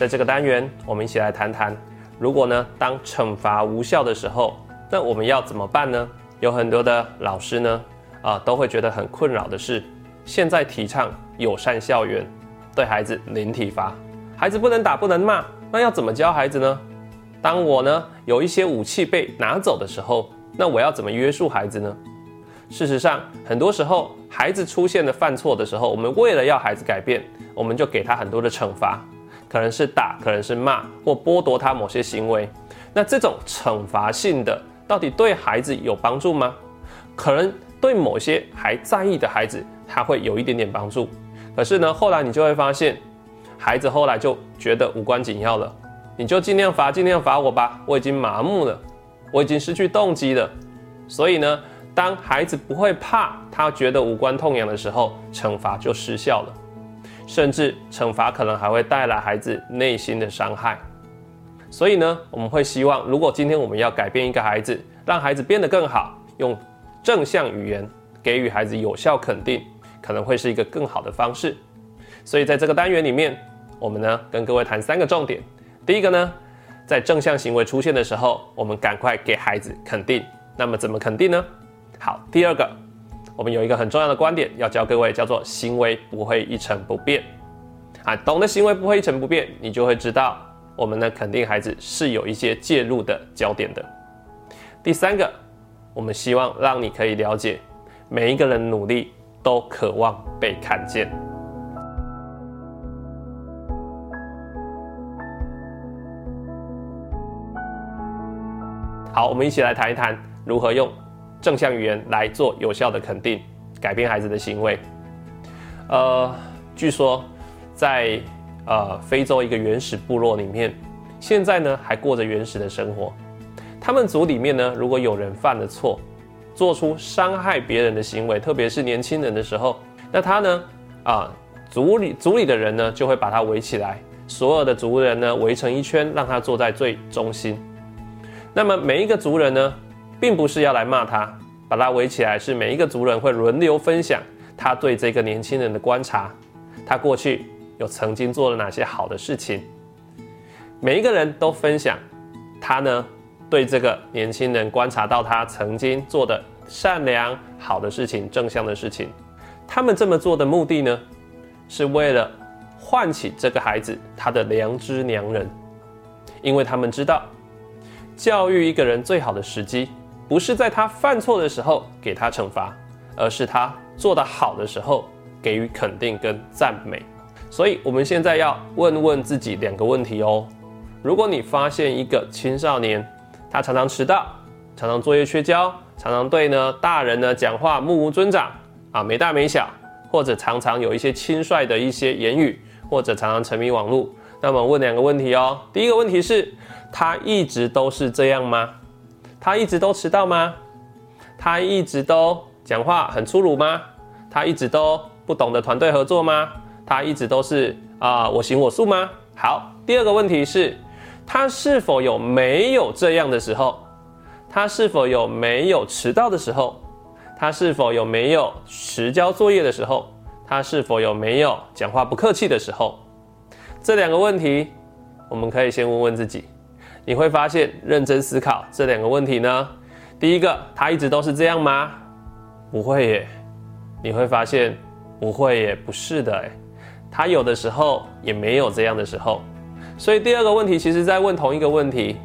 在这个单元，我们一起来谈谈，如果呢，当惩罚无效的时候，那我们要怎么办呢？有很多的老师呢，啊，都会觉得很困扰的是，现在提倡友善校园，对孩子零体罚，孩子不能打不能骂，那要怎么教孩子呢？当我呢有一些武器被拿走的时候，那我要怎么约束孩子呢？事实上，很多时候孩子出现的犯错的时候，我们为了要孩子改变，我们就给他很多的惩罚，可能是打，可能是骂，或剥夺他某些行为。那这种惩罚性的，到底对孩子有帮助吗？可能对某些还在意的孩子，他会有一点点帮助。可是呢，后来你就会发现，孩子后来就觉得无关紧要了，你就尽量罚，尽量罚我吧，我已经麻木了，我已经失去动机了。所以呢。当孩子不会怕，他觉得无关痛痒的时候，惩罚就失效了，甚至惩罚可能还会带来孩子内心的伤害。所以呢，我们会希望，如果今天我们要改变一个孩子，让孩子变得更好，用正向语言给予孩子有效肯定，可能会是一个更好的方式。所以在这个单元里面，我们呢跟各位谈三个重点。第一个呢，在正向行为出现的时候，我们赶快给孩子肯定。那么怎么肯定呢？好，第二个，我们有一个很重要的观点要教各位，叫做行为不会一成不变。啊，懂得行为不会一成不变，你就会知道，我们呢肯定孩子是有一些介入的焦点的。第三个，我们希望让你可以了解，每一个人努力都渴望被看见。好，我们一起来谈一谈如何用。正向语言来做有效的肯定，改变孩子的行为。呃，据说在呃非洲一个原始部落里面，现在呢还过着原始的生活。他们族里面呢，如果有人犯了错，做出伤害别人的行为，特别是年轻人的时候，那他呢啊族里族里的人呢就会把他围起来，所有的族人呢围成一圈，让他坐在最中心。那么每一个族人呢？并不是要来骂他，把他围起来，是每一个族人会轮流分享他对这个年轻人的观察，他过去有曾经做了哪些好的事情，每一个人都分享他呢对这个年轻人观察到他曾经做的善良好的事情、正向的事情，他们这么做的目的呢，是为了唤起这个孩子他的良知良人，因为他们知道教育一个人最好的时机。不是在他犯错的时候给他惩罚，而是他做得好的时候给予肯定跟赞美。所以，我们现在要问问自己两个问题哦。如果你发现一个青少年，他常常迟到，常常作业缺交，常常对呢大人呢讲话目无尊长啊，没大没小，或者常常有一些轻率的一些言语，或者常常沉迷网络，那么问两个问题哦。第一个问题是，他一直都是这样吗？他一直都迟到吗？他一直都讲话很粗鲁吗？他一直都不懂得团队合作吗？他一直都是啊我行我素吗？好，第二个问题是，他是否有没有这样的时候？他是否有没有迟到的时候？他是否有没有迟交作业的时候？他是否有没有讲话不客气的时候？这两个问题，我们可以先问问自己。你会发现，认真思考这两个问题呢。第一个，他一直都是这样吗？不会耶。你会发现，不会耶，不是的哎。他有的时候也没有这样的时候。所以第二个问题，其实在问同一个问题。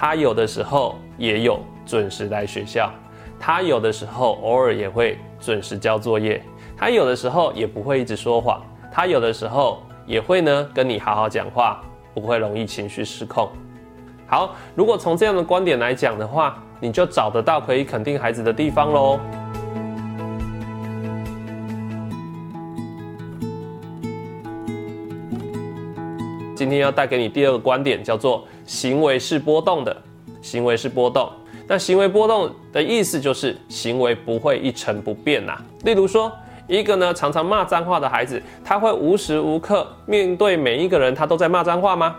他有的时候也有准时来学校，他有的时候偶尔也会准时交作业，他有的时候也不会一直说谎，他有的时候也会呢跟你好好讲话，不会容易情绪失控。好，如果从这样的观点来讲的话，你就找得到可以肯定孩子的地方喽。今天要带给你第二个观点，叫做行为是波动的。行为是波动，那行为波动的意思就是行为不会一成不变呐。例如说，一个呢常常骂脏话的孩子，他会无时无刻面对每一个人他都在骂脏话吗？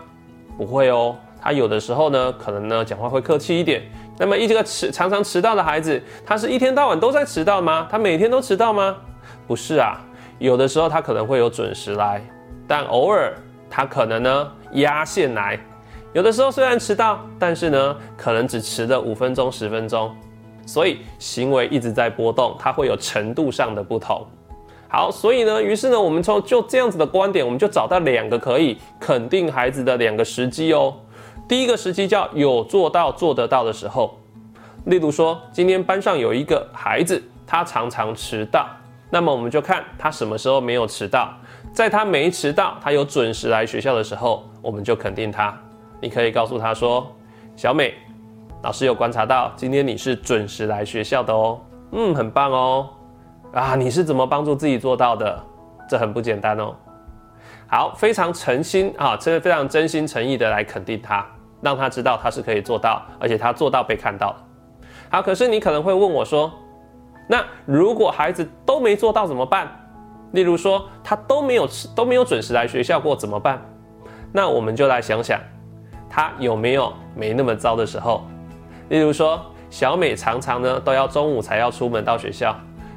不会哦。他有的时候呢，可能呢讲话会客气一点。那么一这个迟常常迟到的孩子，他是一天到晚都在迟到吗？他每天都迟到吗？不是啊，有的时候他可能会有准时来，但偶尔他可能呢压线来，有的时候虽然迟到，但是呢可能只迟了五分钟、十分钟，所以行为一直在波动，它会有程度上的不同。好，所以呢，于是呢，我们从就这样子的观点，我们就找到两个可以肯定孩子的两个时机哦。第一个时期叫有做到做得到的时候，例如说，今天班上有一个孩子，他常常迟到，那么我们就看他什么时候没有迟到，在他没迟到，他有准时来学校的时候，我们就肯定他。你可以告诉他说：“小美，老师有观察到今天你是准时来学校的哦，嗯，很棒哦。”啊，你是怎么帮助自己做到的？这很不简单哦。好，非常诚心啊，真的非常真心诚意的来肯定他，让他知道他是可以做到，而且他做到被看到。好，可是你可能会问我说，那如果孩子都没做到怎么办？例如说他都没有都没有准时来学校过怎么办？那我们就来想想，他有没有没那么糟的时候？例如说小美常常呢都要中午才要出门到学校。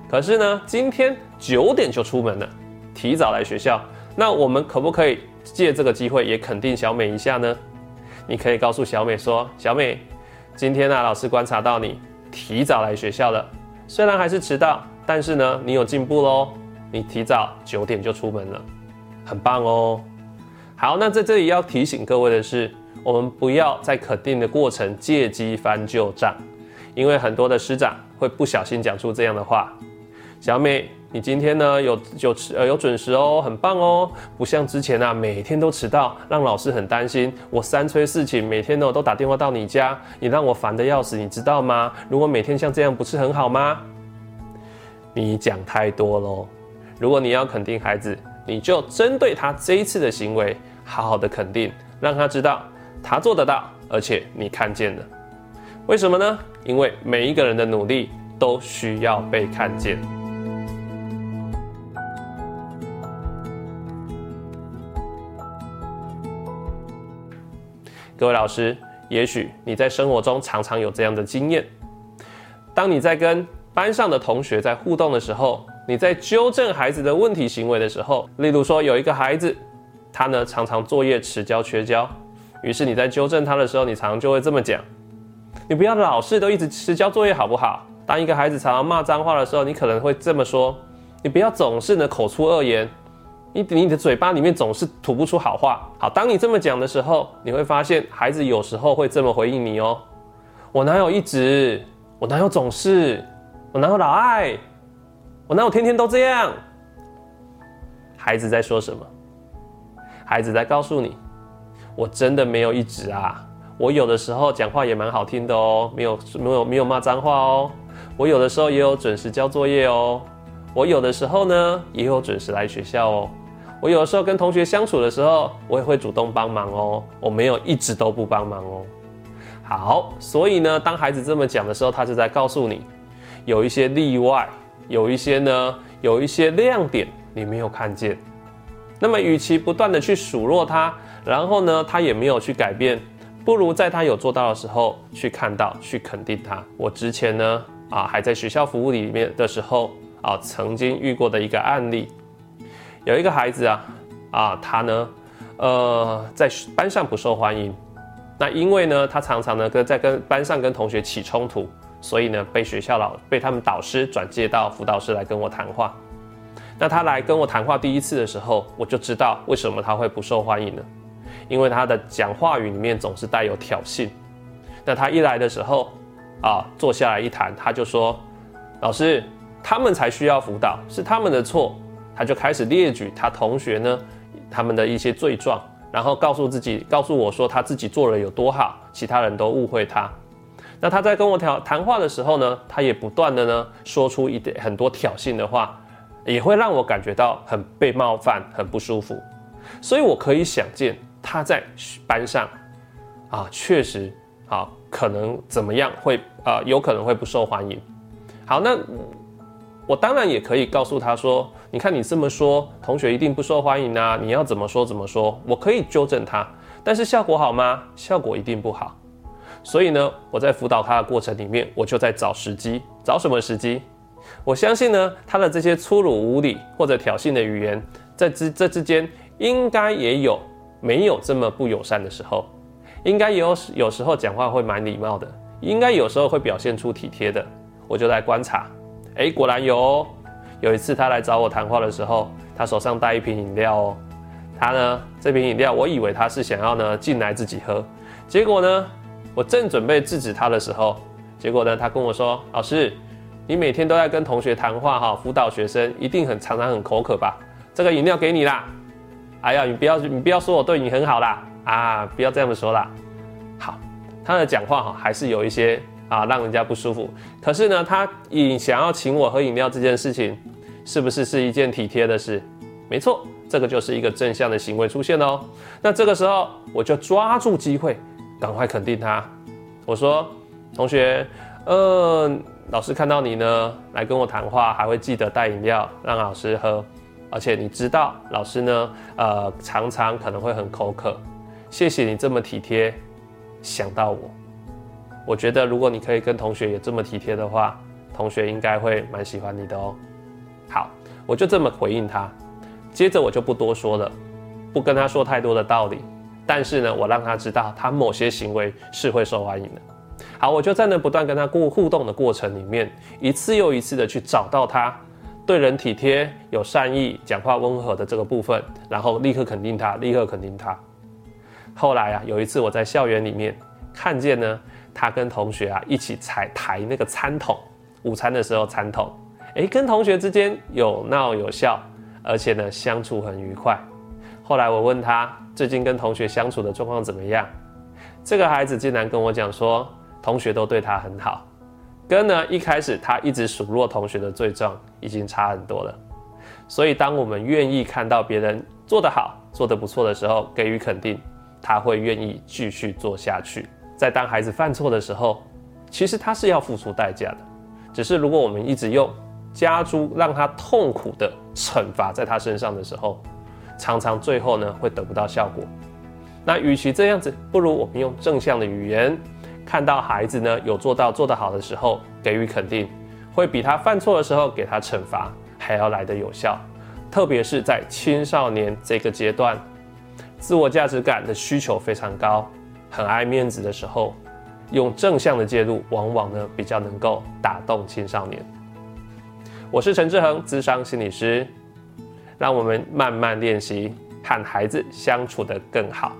可是呢，今天九点就出门了，提早来学校。那我们可不可以借这个机会也肯定小美一下呢？你可以告诉小美说：“小美，今天呢，老师观察到你提早来学校了，虽然还是迟到，但是呢，你有进步喽。你提早九点就出门了，很棒哦。好，那在这里要提醒各位的是，我们不要在肯定的过程借机翻旧账，因为很多的师长会不小心讲出这样的话。”小美，你今天呢有有迟呃有准时哦，很棒哦，不像之前啊每天都迟到，让老师很担心。我三催四请，每天呢都打电话到你家，你让我烦的要死，你知道吗？如果每天像这样，不是很好吗？你讲太多喽。如果你要肯定孩子，你就针对他这一次的行为，好好的肯定，让他知道他做得到，而且你看见了。为什么呢？因为每一个人的努力都需要被看见。各位老师，也许你在生活中常常有这样的经验：当你在跟班上的同学在互动的时候，你在纠正孩子的问题行为的时候，例如说有一个孩子，他呢常常作业迟交缺交，于是你在纠正他的时候，你常常就会这么讲：你不要老是都一直迟交作业好不好？当一个孩子常常骂脏话的时候，你可能会这么说：你不要总是呢口出恶言。你你的嘴巴里面总是吐不出好话。好，当你这么讲的时候，你会发现孩子有时候会这么回应你哦。我哪有一直？我哪有总是？我哪有老爱？我哪有天天都这样？孩子在说什么？孩子在告诉你，我真的没有一直啊。我有的时候讲话也蛮好听的哦，没有没有没有骂脏话哦。我有的时候也有准时交作业哦。我有的时候呢也有准时来学校哦。我有的时候跟同学相处的时候，我也会主动帮忙哦。我没有一直都不帮忙哦。好，所以呢，当孩子这么讲的时候，他就在告诉你，有一些例外，有一些呢，有一些亮点你没有看见。那么，与其不断的去数落他，然后呢，他也没有去改变，不如在他有做到的时候去看到，去肯定他。我之前呢，啊，还在学校服务里面的时候，啊，曾经遇过的一个案例。有一个孩子啊，啊，他呢，呃，在班上不受欢迎。那因为呢，他常常呢跟在跟班上跟同学起冲突，所以呢被学校老被他们导师转介到辅导室来跟我谈话。那他来跟我谈话第一次的时候，我就知道为什么他会不受欢迎呢？因为他的讲话语里面总是带有挑衅。那他一来的时候，啊，坐下来一谈，他就说：“老师，他们才需要辅导，是他们的错。”他就开始列举他同学呢，他们的一些罪状，然后告诉自己，告诉我说他自己做了有多好，其他人都误会他。那他在跟我谈谈话的时候呢，他也不断的呢说出一点很多挑衅的话，也会让我感觉到很被冒犯，很不舒服。所以我可以想见他在班上啊，确实啊，可能怎么样会啊，有可能会不受欢迎。好，那。我当然也可以告诉他说：“你看你这么说，同学一定不受欢迎啊！你要怎么说怎么说。”我可以纠正他，但是效果好吗？效果一定不好。所以呢，我在辅导他的过程里面，我就在找时机，找什么时机？我相信呢，他的这些粗鲁无礼或者挑衅的语言，在之这之间应该也有没有这么不友善的时候，应该有有时候讲话会蛮礼貌的，应该有时候会表现出体贴的。我就在观察，哎，果然有。哦。有一次他来找我谈话的时候，他手上带一瓶饮料哦。他呢，这瓶饮料，我以为他是想要呢进来自己喝，结果呢，我正准备制止他的时候，结果呢，他跟我说：“老师，你每天都在跟同学谈话哈，辅导学生一定很常常很口渴吧？这个饮料给你啦。”哎呀，你不要你不要说我对你很好啦，啊，不要这样子说啦。好，他的讲话哈还是有一些啊让人家不舒服。可是呢，他以想要请我喝饮料这件事情，是不是是一件体贴的事？没错，这个就是一个正向的行为出现哦。那这个时候我就抓住机会，赶快肯定他。我说，同学，呃，老师看到你呢来跟我谈话，还会记得带饮料让老师喝。而且你知道，老师呢，呃，常常可能会很口渴。谢谢你这么体贴，想到我。我觉得如果你可以跟同学也这么体贴的话，同学应该会蛮喜欢你的哦。好，我就这么回应他。接着我就不多说了，不跟他说太多的道理。但是呢，我让他知道他某些行为是会受欢迎的。好，我就在那不断跟他过互动的过程里面，一次又一次的去找到他。对人体贴、有善意、讲话温和的这个部分，然后立刻肯定他，立刻肯定他。后来啊，有一次我在校园里面看见呢，他跟同学啊一起踩抬那个餐桶，午餐的时候餐桶，诶，跟同学之间有闹有笑，而且呢相处很愉快。后来我问他最近跟同学相处的状况怎么样，这个孩子竟然跟我讲说，同学都对他很好。跟呢一开始他一直数落同学的罪状已经差很多了，所以当我们愿意看到别人做得好、做得不错的时候，给予肯定，他会愿意继续做下去。在当孩子犯错的时候，其实他是要付出代价的，只是如果我们一直用加诸让他痛苦的惩罚在他身上的时候，常常最后呢会得不到效果。那与其这样子，不如我们用正向的语言。看到孩子呢有做到做得好的时候，给予肯定，会比他犯错的时候给他惩罚还要来得有效。特别是在青少年这个阶段，自我价值感的需求非常高，很爱面子的时候，用正向的介入，往往呢比较能够打动青少年。我是陈志恒，资商心理师，让我们慢慢练习和孩子相处的更好。